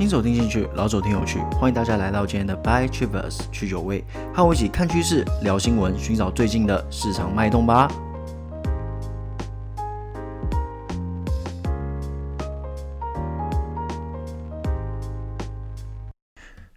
新手听进去，老手听有趣，欢迎大家来到今天的 By Trivers 去酒味，和我一起看趋势、聊新闻，寻找最近的市场脉动吧。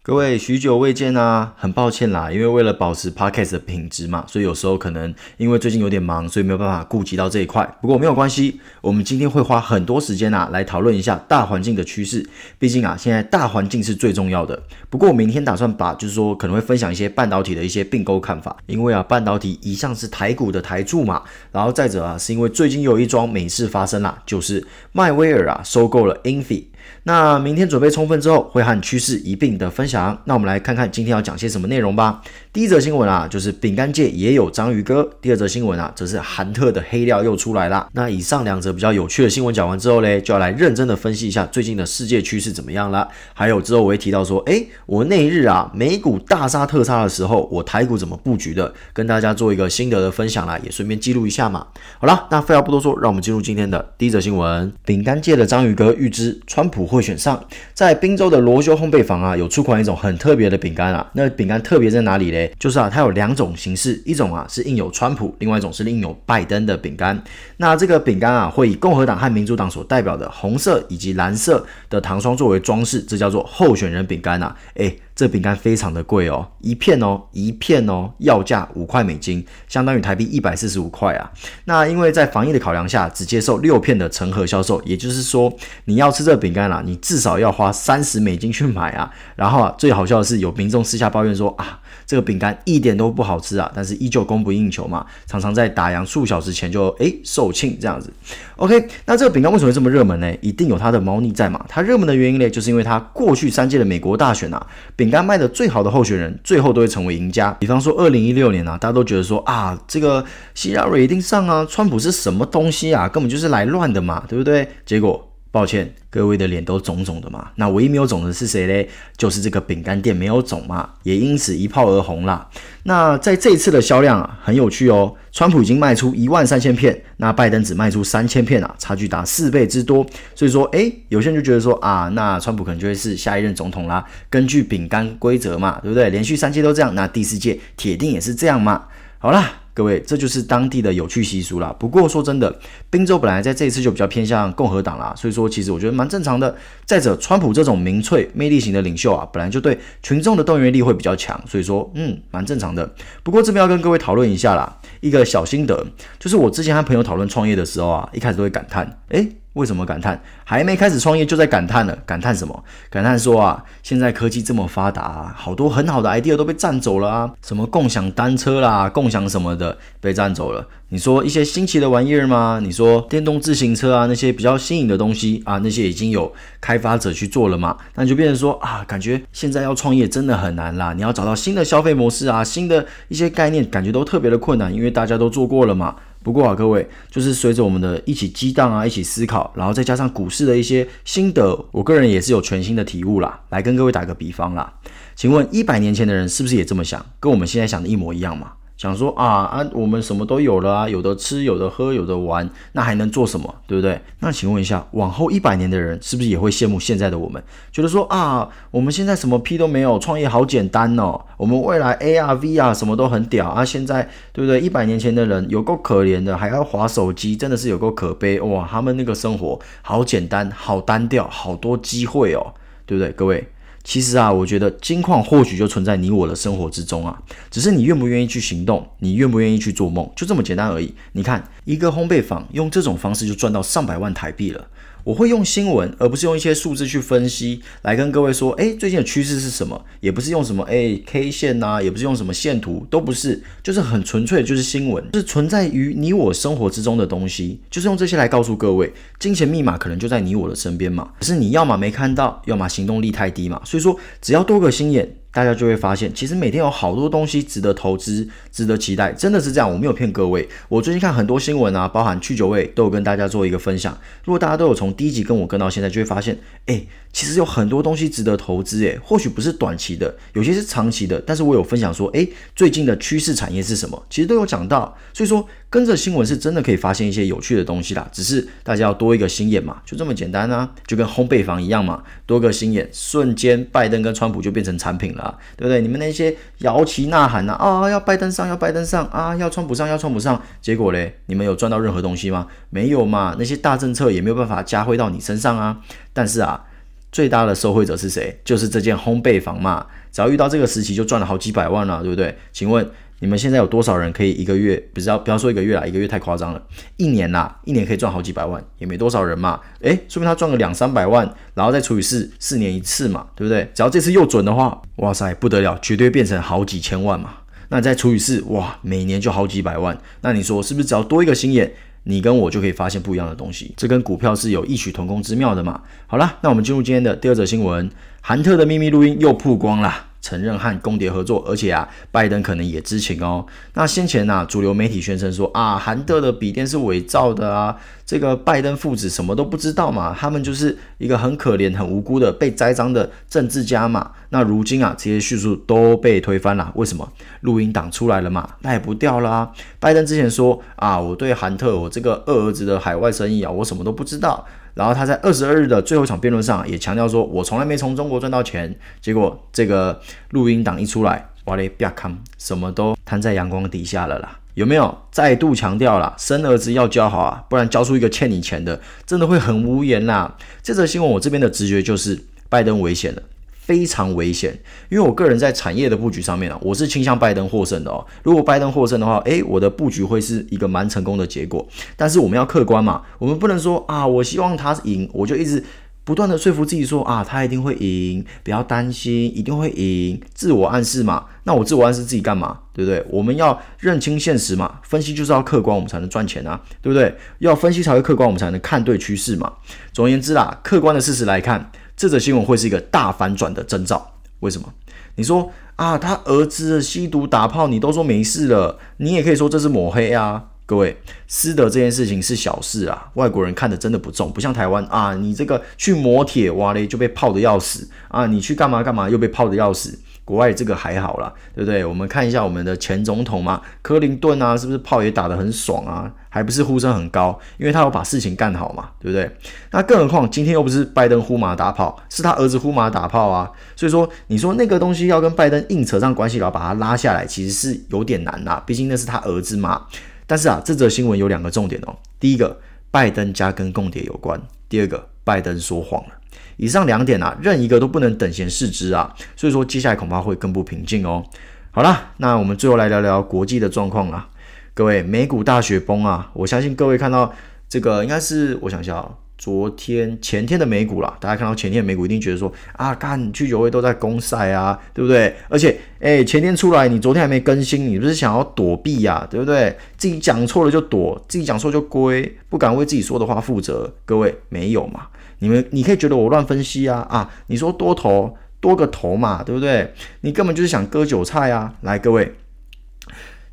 各位许久未见啊，很抱歉啦，因为为了保持 Podcast 的品质嘛，所以有时候可能因为最近有点忙，所以没有办法顾及到这一块。不过没有关系，我们今天会花很多时间啊来讨论一下大环境的趋势。毕竟啊，现在大环境是最重要的。不过我明天打算把就是说可能会分享一些半导体的一些并购看法，因为啊半导体一向是台股的台柱嘛。然后再者啊，是因为最近有一桩美事发生啦，就是迈威尔啊收购了 Infi。那明天准备充分之后，会和趋势一并的分享。那我们来看看今天要讲些什么内容吧。第一则新闻啊，就是饼干界也有章鱼哥。第二则新闻啊，则是韩特的黑料又出来了。那以上两则比较有趣的新闻讲完之后嘞，就要来认真的分析一下最近的世界趋势怎么样了。还有之后我会提到说，诶，我那一日啊，美股大杀特杀的时候，我台股怎么布局的，跟大家做一个心得的分享啦，也顺便记录一下嘛。好了，那废话不多说，让我们进入今天的第一则新闻。饼干界的章鱼哥预知川普会选上，在宾州的罗修烘焙坊啊，有出款一种很特别的饼干啊。那饼干特别在哪里嘞？就是啊，它有两种形式，一种啊是印有川普，另外一种是印有拜登的饼干。那这个饼干啊，会以共和党和民主党所代表的红色以及蓝色的糖霜作为装饰，这叫做候选人饼干啊。诶这饼干非常的贵哦，一片哦，一片哦，要价五块美金，相当于台币一百四十五块啊。那因为在防疫的考量下，只接受六片的成盒销售，也就是说，你要吃这饼干啦，你至少要花三十美金去买啊。然后啊，最好笑的是，有民众私下抱怨说啊，这个饼干一点都不好吃啊，但是依旧供不应求嘛，常常在打烊数小时前就诶售罄这样子。OK，那这个饼干为什么会这么热门呢？一定有它的猫腻在嘛。它热门的原因呢，就是因为它过去三届的美国大选啊。饼干卖的最好的候选人，最后都会成为赢家。比方说，二零一六年啊，大家都觉得说啊，这个希拉瑞一定上啊，川普是什么东西啊，根本就是来乱的嘛，对不对？结果。抱歉，各位的脸都肿肿的嘛。那唯一没有肿的是谁嘞？就是这个饼干店没有肿嘛，也因此一炮而红啦。那在这一次的销量啊，很有趣哦。川普已经卖出一万三千片，那拜登只卖出三千片啊，差距达四倍之多。所以说，诶，有些人就觉得说啊，那川普可能就会是下一任总统啦。根据饼干规则嘛，对不对？连续三届都这样，那第四届铁定也是这样嘛。好啦。各位，这就是当地的有趣习俗啦。不过说真的，宾州本来在这一次就比较偏向共和党啦，所以说其实我觉得蛮正常的。再者，川普这种民粹魅力型的领袖啊，本来就对群众的动员力会比较强，所以说嗯，蛮正常的。不过这边要跟各位讨论一下啦，一个小心得，就是我之前和朋友讨论创业的时候啊，一开始都会感叹，诶。为什么感叹？还没开始创业就在感叹了？感叹什么？感叹说啊，现在科技这么发达啊，好多很好的 idea 都被占走了啊，什么共享单车啦，共享什么的被占走了。你说一些新奇的玩意儿吗？你说电动自行车啊，那些比较新颖的东西啊，那些已经有开发者去做了嘛？那就变成说啊，感觉现在要创业真的很难啦。你要找到新的消费模式啊，新的一些概念，感觉都特别的困难，因为大家都做过了嘛。不过啊，各位，就是随着我们的一起激荡啊，一起思考，然后再加上股市的一些心得，我个人也是有全新的体悟啦。来跟各位打个比方啦，请问一百年前的人是不是也这么想，跟我们现在想的一模一样嘛？想说啊啊，我们什么都有了啊，有的吃，有的喝，有的玩，那还能做什么？对不对？那请问一下，往后一百年的人是不是也会羡慕现在的我们，觉得说啊，我们现在什么屁都没有，创业好简单哦，我们未来 AR、VR 什么都很屌啊，现在对不对？一百年前的人有够可怜的，还要滑手机，真的是有够可悲哇！他们那个生活好简单，好单调，好多机会哦，对不对，各位？其实啊，我觉得金矿或许就存在你我的生活之中啊，只是你愿不愿意去行动，你愿不愿意去做梦，就这么简单而已。你看，一个烘焙坊用这种方式就赚到上百万台币了。我会用新闻，而不是用一些数字去分析，来跟各位说，诶，最近的趋势是什么？也不是用什么，诶，K 线呐、也不是用什么线图，都不是，就是很纯粹的，就是新闻，是存在于你我生活之中的东西，就是用这些来告诉各位，金钱密码可能就在你我的身边嘛。可是你要么没看到，要么行动力太低嘛。所以说，只要多个心眼。大家就会发现，其实每天有好多东西值得投资、值得期待，真的是这样。我没有骗各位，我最近看很多新闻啊，包含去酒味都有跟大家做一个分享。如果大家都有从第一集跟我跟到现在，就会发现，哎，其实有很多东西值得投资，哎，或许不是短期的，有些是长期的。但是我有分享说，哎，最近的趋势产业是什么？其实都有讲到。所以说，跟着新闻是真的可以发现一些有趣的东西啦。只是大家要多一个心眼嘛，就这么简单啊，就跟烘焙房一样嘛，多个心眼，瞬间拜登跟川普就变成产品了。啊，对不对？你们那些摇旗呐喊呐啊，要拜登上，要拜登上啊，要川普上，要川普上，结果嘞，你们有赚到任何东西吗？没有嘛，那些大政策也没有办法加惠到你身上啊。但是啊，最大的受惠者是谁？就是这件烘焙房嘛，只要遇到这个时期就赚了好几百万了，对不对？请问？你们现在有多少人可以一个月，不要不要说一个月啦，一个月太夸张了，一年啦，一年可以赚好几百万，也没多少人嘛。诶，说明他赚个两三百万，然后再除以四，四年一次嘛，对不对？只要这次又准的话，哇塞，不得了，绝对变成好几千万嘛。那再除以四，哇，每年就好几百万。那你说是不是只要多一个心眼，你跟我就可以发现不一样的东西？这跟股票是有异曲同工之妙的嘛。好啦，那我们进入今天的第二则新闻，韩特的秘密录音又曝光了。承认和公谍合作，而且啊，拜登可能也知情哦。那先前、啊，主流媒体宣称说啊，韩特的笔电是伪造的啊，这个拜登父子什么都不知道嘛，他们就是一个很可怜、很无辜的被栽赃的政治家嘛。那如今啊，这些叙述都被推翻了，为什么？录音档出来了嘛，赖不掉了啊。拜登之前说啊，我对韩特我这个二儿子的海外生意啊，我什么都不知道。然后他在二十二日的最后一场辩论上也强调说，我从来没从中国赚到钱。结果这个录音档一出来，哇嘞，别看，什么都摊在阳光底下了啦。有没有？再度强调啦，生儿子要教好啊，不然教出一个欠你钱的，真的会很无言啦。这则新闻我这边的直觉就是，拜登危险了。非常危险，因为我个人在产业的布局上面啊，我是倾向拜登获胜的哦。如果拜登获胜的话，诶，我的布局会是一个蛮成功的结果。但是我们要客观嘛，我们不能说啊，我希望他赢，我就一直不断的说服自己说啊，他一定会赢，不要担心，一定会赢，自我暗示嘛。那我自我暗示自己干嘛？对不对？我们要认清现实嘛，分析就是要客观，我们才能赚钱啊，对不对？要分析才会客观，我们才能看对趋势嘛。总而言之啦，客观的事实来看。这则新闻会是一个大反转的征兆，为什么？你说啊，他儿子吸毒打炮，你都说没事了，你也可以说这是抹黑啊。各位，私德这件事情是小事啊，外国人看的真的不重，不像台湾啊，你这个去磨铁哇嘞就被泡的要死啊，你去干嘛干嘛又被泡的要死。国外这个还好啦，对不对？我们看一下我们的前总统嘛，克林顿啊，是不是炮也打得很爽啊？还不是呼声很高，因为他有把事情干好嘛，对不对？那更何况今天又不是拜登呼马打炮，是他儿子呼马打炮啊。所以说，你说那个东西要跟拜登硬扯上关系，然后把他拉下来，其实是有点难呐。毕竟那是他儿子嘛。但是啊，这则新闻有两个重点哦。第一个，拜登家跟共谍有关；第二个，拜登说谎了。以上两点啊，任一个都不能等闲视之啊，所以说接下来恐怕会更不平静哦。好啦，那我们最后来聊聊国际的状况啦。各位，美股大雪崩啊，我相信各位看到这个应该是我想一下，昨天前天的美股啦，大家看到前天的美股一定觉得说啊，干去酒会都在攻赛啊，对不对？而且诶，前天出来，你昨天还没更新，你不是想要躲避呀、啊，对不对？自己讲错了就躲，自己讲错就归，不敢为自己说的话负责。各位没有嘛？你们，你可以觉得我乱分析啊啊！你说多头多个头嘛，对不对？你根本就是想割韭菜啊！来，各位，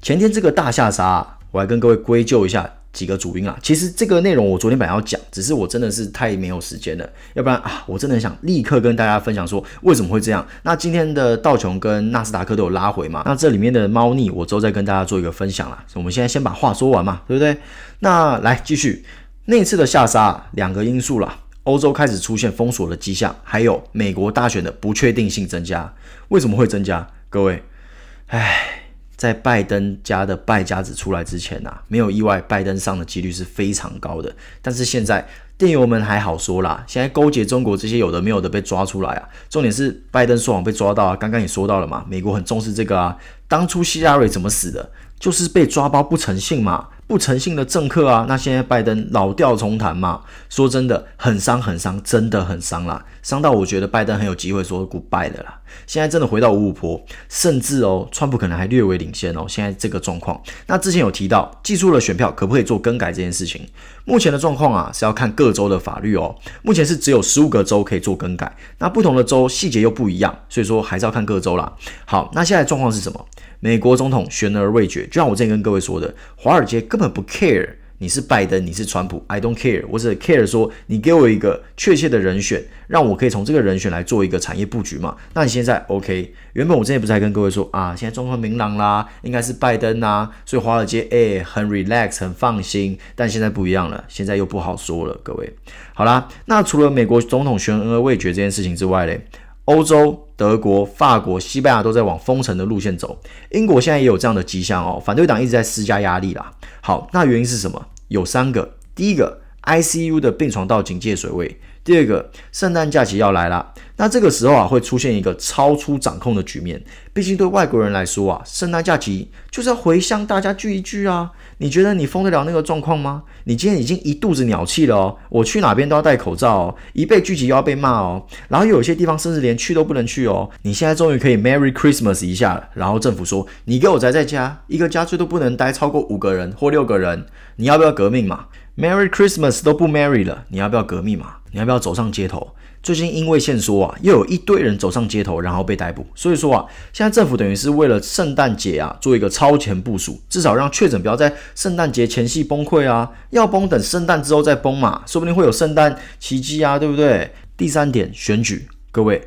前天这个大下杀，我来跟各位归咎一下几个主因啊。其实这个内容我昨天本来要讲，只是我真的是太没有时间了，要不然啊，我真的想立刻跟大家分享说为什么会这样。那今天的道琼跟纳斯达克都有拉回嘛？那这里面的猫腻，我之后再跟大家做一个分享啦。我们现在先把话说完嘛，对不对？那来继续，那次的下杀两个因素啦。欧洲开始出现封锁的迹象，还有美国大选的不确定性增加。为什么会增加？各位，唉，在拜登家的败家子出来之前啊，没有意外，拜登上的几率是非常高的。但是现在电邮们还好说啦，现在勾结中国这些有的没有的被抓出来啊。重点是拜登说谎被抓到啊，刚刚也说到了嘛，美国很重视这个啊。当初希拉瑞怎么死的？就是被抓包不诚信嘛。不诚信的政客啊，那现在拜登老调重弹嘛？说真的，很伤很伤，真的很伤啦，伤到我觉得拜登很有机会说 goodbye 的啦。现在真的回到五五坡，甚至哦，川普可能还略微领先哦。现在这个状况，那之前有提到寄出了选票可不可以做更改这件事情，目前的状况啊是要看各州的法律哦。目前是只有十五个州可以做更改，那不同的州细节又不一样，所以说还是要看各州啦。好，那现在状况是什么？美国总统悬而未决，就像我之前跟各位说的，华尔街根本不 care。你是拜登，你是川普，I don't care，我只 care 说你给我一个确切的人选，让我可以从这个人选来做一个产业布局嘛。那你现在 OK？原本我之前不是还跟各位说啊，现在状况明朗啦，应该是拜登啊，所以华尔街诶、很 relax 很放心。但现在不一样了，现在又不好说了，各位。好啦，那除了美国总统悬而未决这件事情之外嘞，欧洲。德国、法国、西班牙都在往封城的路线走，英国现在也有这样的迹象哦。反对党一直在施加压力啦。好，那原因是什么？有三个。第一个，ICU 的病床到警戒水位。第二个，圣诞假期要来了，那这个时候啊会出现一个超出掌控的局面。毕竟对外国人来说啊，圣诞假期就是要回乡，大家聚一聚啊。你觉得你封得了那个状况吗？你今天已经一肚子鸟气了哦，我去哪边都要戴口罩哦，一被聚集又要被骂哦，然后有些地方甚至连去都不能去哦。你现在终于可以 Merry Christmas 一下了，然后政府说你给我宅在家，一个家最多不能待超过五个人或六个人，你要不要革命嘛？Merry Christmas 都不 Merry 了，你要不要革命嘛？你要不要走上街头？最近因为限缩啊，又有一堆人走上街头，然后被逮捕。所以说啊，现在政府等于是为了圣诞节啊做一个超前部署，至少让确诊不要在圣诞节前夕崩溃啊，要崩等圣诞之后再崩嘛，说不定会有圣诞奇迹啊，对不对？第三点，选举，各位。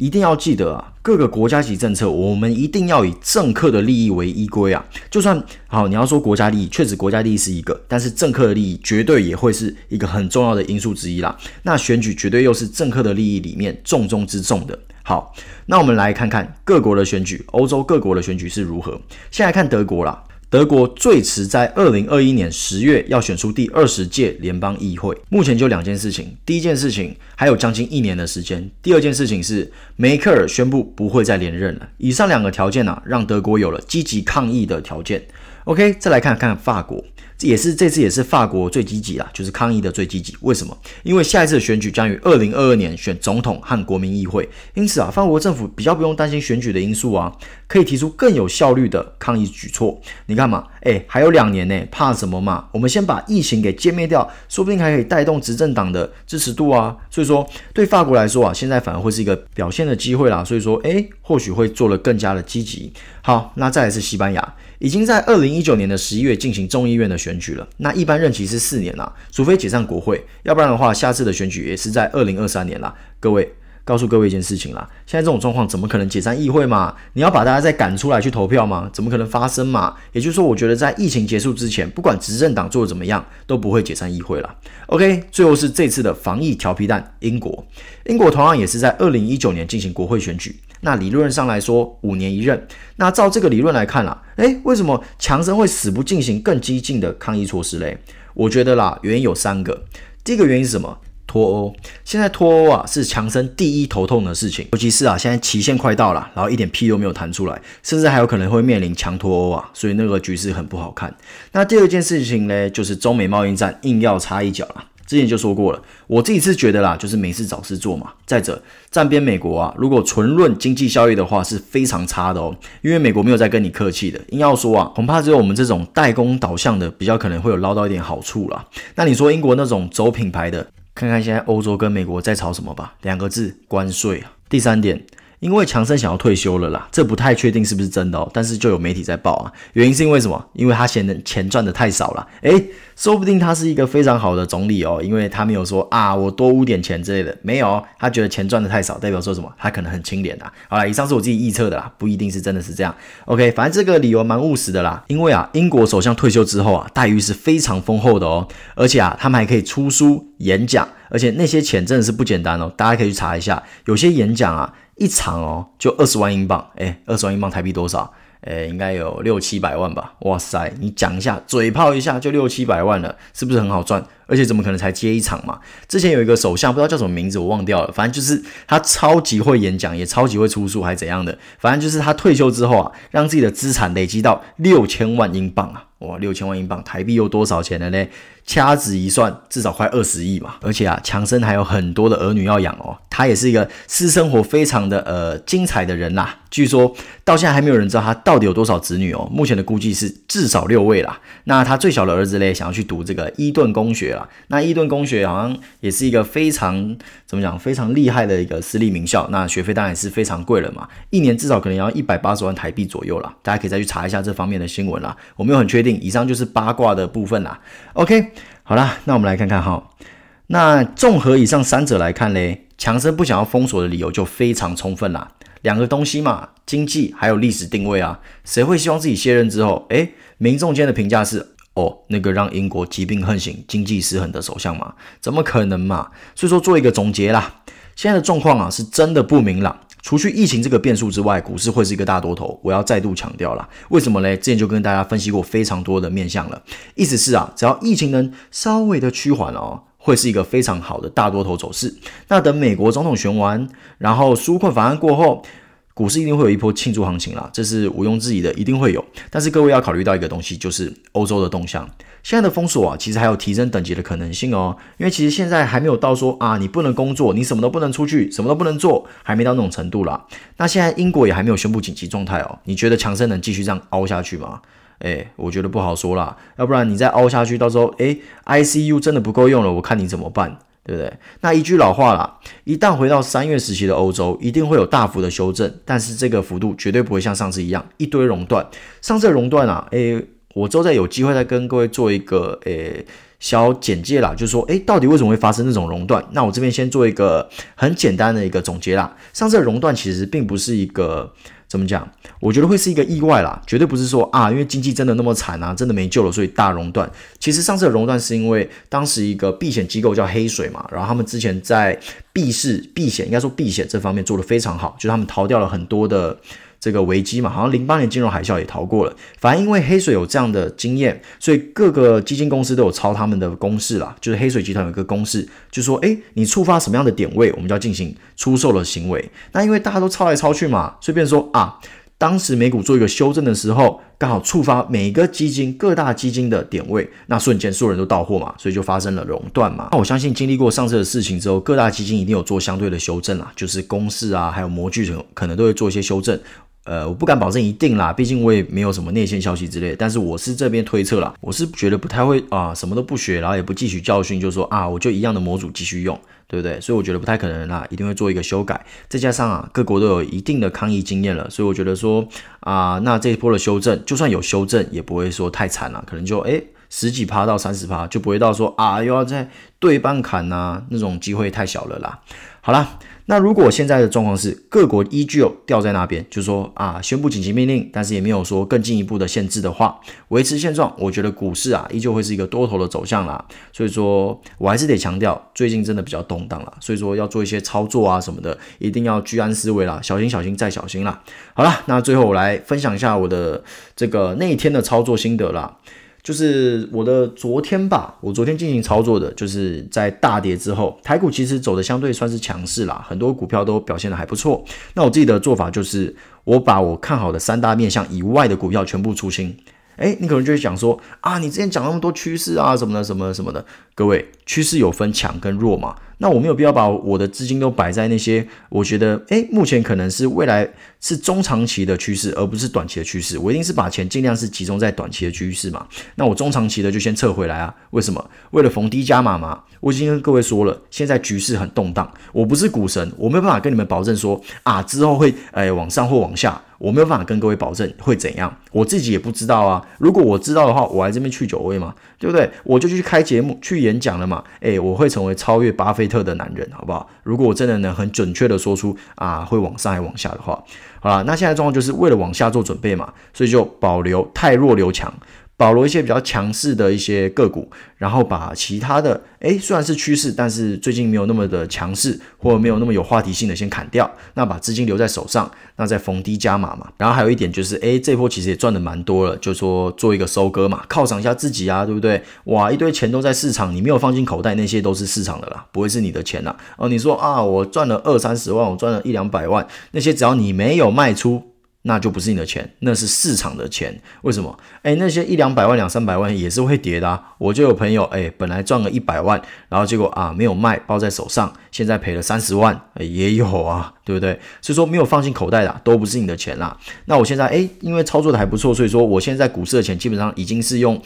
一定要记得啊，各个国家级政策，我们一定要以政客的利益为依归啊。就算好，你要说国家利益，确实国家利益是一个，但是政客的利益绝对也会是一个很重要的因素之一啦。那选举绝对又是政客的利益里面重中之重的。好，那我们来看看各国的选举，欧洲各国的选举是如何。先来看德国啦。德国最迟在二零二一年十月要选出第二十届联邦议会。目前就两件事情，第一件事情还有将近一年的时间，第二件事情是梅克尔宣布不会再连任了。以上两个条件呢，让德国有了积极抗议的条件。OK，再来看看法国。也是这次也是法国最积极啦，就是抗议的最积极。为什么？因为下一次选举将于二零二二年选总统和国民议会，因此啊，法国政府比较不用担心选举的因素啊，可以提出更有效率的抗议举措。你看嘛，诶，还有两年呢，怕什么嘛？我们先把疫情给歼灭掉，说不定还可以带动执政党的支持度啊。所以说，对法国来说啊，现在反而会是一个表现的机会啦。所以说，诶，或许会做得更加的积极。好，那再来是西班牙。已经在二零一九年的十一月进行众议院的选举了。那一般任期是四年啦，除非解散国会，要不然的话，下次的选举也是在二零二三年啦。各位，告诉各位一件事情啦，现在这种状况怎么可能解散议会嘛？你要把大家再赶出来去投票吗？怎么可能发生嘛？也就是说，我觉得在疫情结束之前，不管执政党做的怎么样，都不会解散议会了。OK，最后是这次的防疫调皮蛋，英国。英国同样也是在二零一九年进行国会选举。那理论上来说，五年一任。那照这个理论来看啦，诶，为什么强生会死不进行更激进的抗议措施嘞？我觉得啦，原因有三个。第一个原因是什么？脱欧。现在脱欧啊，是强生第一头痛的事情，尤其是啊，现在期限快到了，然后一点屁都没有弹出来，甚至还有可能会面临强脱欧啊，所以那个局势很不好看。那第二件事情呢，就是中美贸易战硬要插一脚啦。之前就说过了，我自己是觉得啦，就是没事找事做嘛。再者，站边美国啊，如果纯论经济效益的话，是非常差的哦。因为美国没有在跟你客气的，硬要说啊，恐怕只有我们这种代工导向的，比较可能会有捞到一点好处啦。那你说英国那种走品牌的，看看现在欧洲跟美国在吵什么吧？两个字：关税啊。第三点。因为强生想要退休了啦，这不太确定是不是真的哦，但是就有媒体在报啊。原因是因为什么？因为他嫌钱赚的太少了。诶，说不定他是一个非常好的总理哦，因为他没有说啊，我多污点钱之类的，没有，他觉得钱赚的太少，代表说什么？他可能很清廉啊。好啦，以上是我自己预测的啦，不一定是真的是这样。OK，反正这个理由蛮务实的啦，因为啊，英国首相退休之后啊，待遇是非常丰厚的哦，而且啊，他们还可以出书演讲，而且那些钱真的是不简单哦，大家可以去查一下，有些演讲啊。一场哦，就二十万英镑，诶，二十万英镑台币多少？诶，应该有六七百万吧。哇塞，你讲一下，嘴炮一下就六七百万了，是不是很好赚？而且怎么可能才接一场嘛？之前有一个首相，不知道叫什么名字，我忘掉了。反正就是他超级会演讲，也超级会出书，还怎样的？反正就是他退休之后啊，让自己的资产累积到六千万英镑啊！哇，六千万英镑台币有多少钱了呢？掐指一算，至少快二十亿嘛。而且啊，强森还有很多的儿女要养哦。他也是一个私生活非常的呃精彩的人啦。据说到现在还没有人知道他到底有多少子女哦。目前的估计是至少六位啦。那他最小的儿子嘞，想要去读这个伊顿公学啦。那伊顿公学好像也是一个非常怎么讲，非常厉害的一个私立名校。那学费当然是非常贵了嘛，一年至少可能要一百八十万台币左右啦。大家可以再去查一下这方面的新闻啦。我没有很确定，以上就是八卦的部分啦。OK，好啦，那我们来看看哈。那综合以上三者来看嘞。强生不想要封锁的理由就非常充分啦，两个东西嘛，经济还有历史定位啊，谁会希望自己卸任之后，诶，民众间的评价是，哦，那个让英国疾病横行、经济失衡的首相嘛？怎么可能嘛？所以说做一个总结啦，现在的状况啊是真的不明朗，除去疫情这个变数之外，股市会是一个大多头，我要再度强调啦，为什么嘞？之前就跟大家分析过非常多的面向了，意思是啊，只要疫情能稍微的趋缓哦。会是一个非常好的大多头走势。那等美国总统选完，然后纾困法案过后，股市一定会有一波庆祝行情啦，这是毋庸置疑的，一定会有。但是各位要考虑到一个东西，就是欧洲的动向。现在的封锁啊，其实还有提升等级的可能性哦。因为其实现在还没有到说啊，你不能工作，你什么都不能出去，什么都不能做，还没到那种程度啦。那现在英国也还没有宣布紧急状态哦。你觉得强生能继续这样凹下去吗？哎，我觉得不好说啦，要不然你再凹下去，到时候哎，ICU 真的不够用了，我看你怎么办，对不对？那一句老话啦，一旦回到三月时期的欧洲，一定会有大幅的修正，但是这个幅度绝对不会像上次一样一堆熔断。上次熔断啊，哎，我之后再有机会再跟各位做一个哎小简介啦，就是说哎，到底为什么会发生这种熔断？那我这边先做一个很简单的一个总结啦。上次熔断其实并不是一个。怎么讲？我觉得会是一个意外啦，绝对不是说啊，因为经济真的那么惨啊，真的没救了，所以大熔断。其实上次的熔断是因为当时一个避险机构叫黑水嘛，然后他们之前在避市、避险，应该说避险这方面做得非常好，就是他们逃掉了很多的。这个危机嘛，好像零八年金融海啸也逃过了。反正因为黑水有这样的经验，所以各个基金公司都有抄他们的公式啦。就是黑水集团有一个公式，就说：诶，你触发什么样的点位，我们就要进行出售的行为。那因为大家都抄来抄去嘛，所以变成说啊，当时美股做一个修正的时候，刚好触发每个基金各大基金的点位，那瞬间所有人都到货嘛，所以就发生了熔断嘛。那我相信经历过上次的事情之后，各大基金一定有做相对的修正啦，就是公式啊，还有模具可能都会做一些修正。呃，我不敢保证一定啦，毕竟我也没有什么内线消息之类。但是我是这边推测啦，我是觉得不太会啊，什么都不学，然后也不汲取教训，就说啊，我就一样的模组继续用，对不对？所以我觉得不太可能啦，一定会做一个修改。再加上啊，各国都有一定的抗疫经验了，所以我觉得说啊，那这一波的修正，就算有修正，也不会说太惨了，可能就诶十几趴到三十趴，就不会到说啊又要再对半砍呐、那种机会太小了啦。好啦。那如果现在的状况是各国依旧掉在那边，就是说啊，宣布紧急命令，但是也没有说更进一步的限制的话，维持现状，我觉得股市啊依旧会是一个多头的走向啦。所以说我还是得强调，最近真的比较动荡啦，所以说要做一些操作啊什么的，一定要居安思危啦，小心小心再小心啦。好啦，那最后我来分享一下我的这个那一天的操作心得啦。就是我的昨天吧，我昨天进行操作的，就是在大跌之后，台股其实走的相对算是强势啦，很多股票都表现的还不错。那我自己的做法就是，我把我看好的三大面向以外的股票全部出清。哎，你可能就会想说啊，你之前讲那么多趋势啊什么的什么什么的，各位，趋势有分强跟弱嘛。那我没有必要把我的资金都摆在那些我觉得，诶，目前可能是未来是中长期的趋势，而不是短期的趋势。我一定是把钱尽量是集中在短期的趋势嘛。那我中长期的就先撤回来啊。为什么？为了逢低加码嘛。我已经跟各位说了，现在局势很动荡，我不是股神，我没有办法跟你们保证说啊之后会诶往上或往下。我没有办法跟各位保证会怎样，我自己也不知道啊。如果我知道的话，我来这边去酒位嘛，对不对？我就去开节目、去演讲了嘛。诶，我会成为超越巴菲特的男人，好不好？如果我真的能很准确的说出啊会往上还往下的话，好了，那现在状况就是为了往下做准备嘛，所以就保留太弱留强。保留一些比较强势的一些个股，然后把其他的，诶，虽然是趋势，但是最近没有那么的强势，或者没有那么有话题性的先砍掉，那把资金留在手上，那再逢低加码嘛。然后还有一点就是，诶，这波其实也赚的蛮多了，就说做一个收割嘛，犒赏一下自己啊，对不对？哇，一堆钱都在市场，你没有放进口袋，那些都是市场的啦，不会是你的钱啦。哦，你说啊，我赚了二三十万，我赚了一两百万，那些只要你没有卖出。那就不是你的钱，那是市场的钱。为什么？哎，那些一两百万、两三百万也是会跌的。我就有朋友，哎，本来赚了一百万，然后结果啊没有卖，抱在手上，现在赔了三十万，诶，也有啊，对不对？所以说没有放进口袋的都不是你的钱啦。那我现在哎，因为操作的还不错，所以说我现在股市的钱基本上已经是用。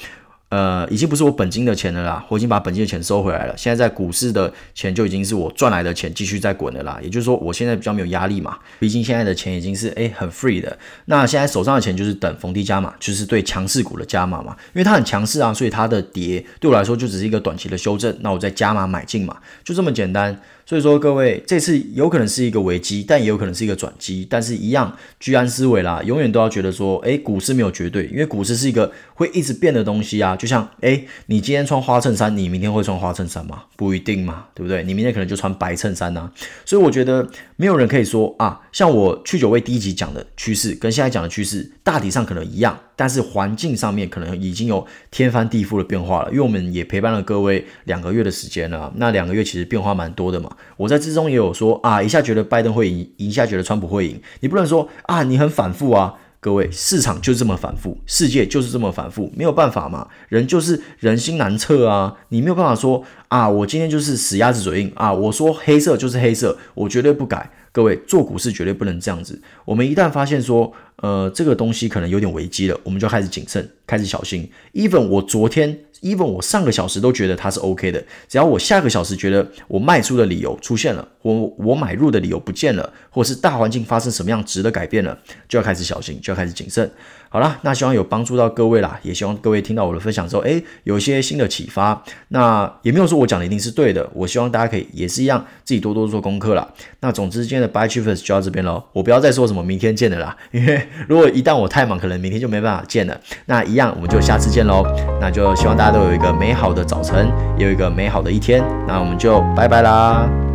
呃，已经不是我本金的钱了啦，我已经把本金的钱收回来了。现在在股市的钱就已经是我赚来的钱，继续在滚的啦。也就是说，我现在比较没有压力嘛，毕竟现在的钱已经是诶很 free 的。那现在手上的钱就是等逢低加码，就是对强势股的加码嘛，因为它很强势啊，所以它的跌对我来说就只是一个短期的修正。那我再加码买进嘛，就这么简单。所以说各位，这次有可能是一个危机，但也有可能是一个转机。但是，一样居安思危啦，永远都要觉得说，诶，股市没有绝对，因为股市是一个会一直变的东西啊。就像，诶，你今天穿花衬衫，你明天会穿花衬衫吗？不一定嘛，对不对？你明天可能就穿白衬衫呐。所以我觉得没有人可以说啊，像我去九位第一集讲的趋势，跟现在讲的趋势大体上可能一样。但是环境上面可能已经有天翻地覆的变化了，因为我们也陪伴了各位两个月的时间了，那两个月其实变化蛮多的嘛。我在之中也有说啊，一下觉得拜登会赢，一下觉得川普会赢，你不能说啊，你很反复啊。各位，市场就这么反复，世界就是这么反复，没有办法嘛，人就是人心难测啊，你没有办法说啊，我今天就是死鸭子嘴硬啊，我说黑色就是黑色，我绝对不改。各位做股市绝对不能这样子。我们一旦发现说，呃，这个东西可能有点危机了，我们就开始谨慎，开始小心。Even 我昨天，Even 我上个小时都觉得它是 OK 的，只要我下个小时觉得我卖出的理由出现了，我我买入的理由不见了，或是大环境发生什么样值的改变了，就要开始小心，就要开始谨慎。好啦，那希望有帮助到各位啦，也希望各位听到我的分享之后，诶，有一些新的启发。那也没有说我讲的一定是对的，我希望大家可以也是一样，自己多多做功课啦。那总之今天的 Buy Chiefs 就到这边喽，我不要再说什么明天见的啦，因为 如果一旦我太忙，可能明天就没办法见了。那一样，我们就下次见喽。那就希望大家都有一个美好的早晨，也有一个美好的一天。那我们就拜拜啦。